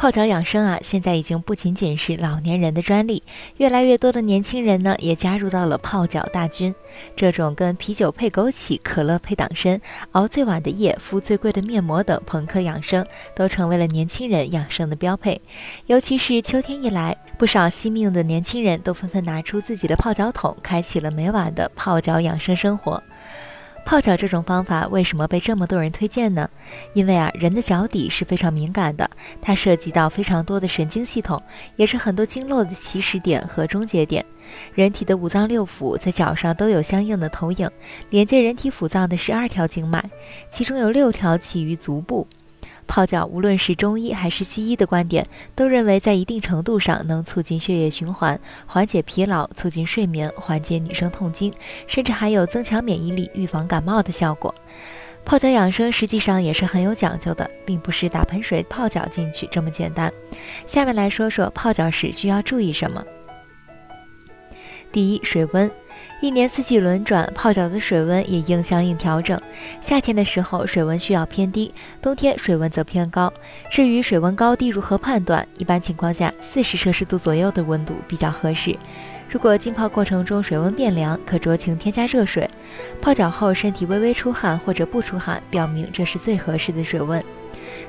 泡脚养生啊，现在已经不仅仅是老年人的专利，越来越多的年轻人呢也加入到了泡脚大军。这种跟啤酒配枸杞、可乐配党参、熬最晚的夜、敷最贵的面膜等朋克养生，都成为了年轻人养生的标配。尤其是秋天一来，不少惜命的年轻人都纷纷拿出自己的泡脚桶，开启了每晚的泡脚养生生活。泡脚这种方法为什么被这么多人推荐呢？因为啊，人的脚底是非常敏感的，它涉及到非常多的神经系统，也是很多经络的起始点和终结点。人体的五脏六腑在脚上都有相应的投影，连接人体腑脏的十二条经脉，其中有六条起于足部。泡脚，无论是中医还是西医的观点，都认为在一定程度上能促进血液循环，缓解疲劳，促进睡眠，缓解女生痛经，甚至还有增强免疫力、预防感冒的效果。泡脚养生实际上也是很有讲究的，并不是打盆水泡脚进去这么简单。下面来说说泡脚时需要注意什么。第一，水温。一年四季轮转，泡脚的水温也应相应调整。夏天的时候，水温需要偏低；冬天水温则偏高。至于水温高低如何判断，一般情况下，四十摄氏度左右的温度比较合适。如果浸泡过程中水温变凉，可酌情添加热水。泡脚后身体微微出汗或者不出汗，表明这是最合适的水温。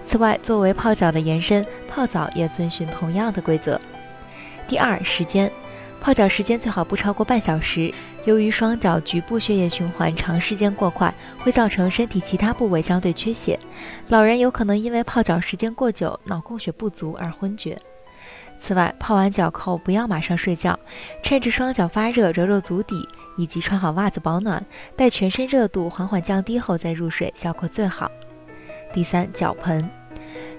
此外，作为泡脚的延伸，泡澡也遵循同样的规则。第二，时间。泡脚时间最好不超过半小时。由于双脚局部血液循环长时间过快，会造成身体其他部位相对缺血。老人有可能因为泡脚时间过久，脑供血不足而昏厥。此外，泡完脚后不要马上睡觉，趁着双脚发热揉揉足底，以及穿好袜子保暖，待全身热度缓缓降低后再入睡，效果最好。第三，脚盆，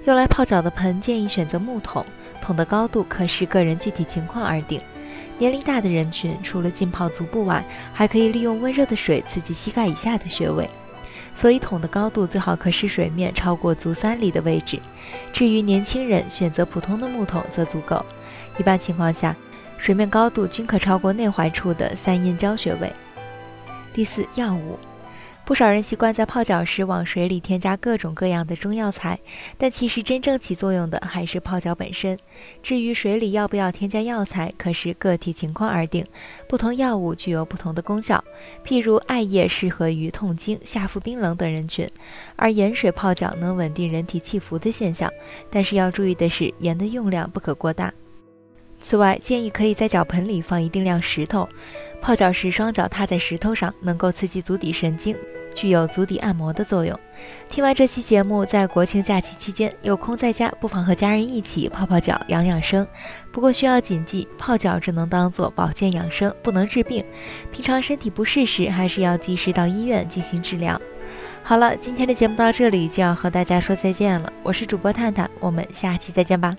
用来泡脚的盆建议选择木桶，桶的高度可视个人具体情况而定。年龄大的人群，除了浸泡足部外，还可以利用温热的水刺激膝盖以下的穴位。所以桶的高度最好可使水面超过足三里的位置。至于年轻人选择普通的木桶则足够。一般情况下，水面高度均可超过内踝处的三阴交穴位。第四，药物。不少人习惯在泡脚时往水里添加各种各样的中药材，但其实真正起作用的还是泡脚本身。至于水里要不要添加药材，可是个体情况而定。不同药物具有不同的功效，譬如艾叶适合于痛经、下腹冰冷等人群，而盐水泡脚能稳定人体气浮的现象。但是要注意的是，盐的用量不可过大。此外，建议可以在脚盆里放一定量石头，泡脚时双脚踏在石头上，能够刺激足底神经，具有足底按摩的作用。听完这期节目，在国庆假期期间有空在家，不妨和家人一起泡泡脚、养养生。不过需要谨记，泡脚只能当做保健养生，不能治病。平常身体不适时，还是要及时到医院进行治疗。好了，今天的节目到这里就要和大家说再见了，我是主播探探，我们下期再见吧。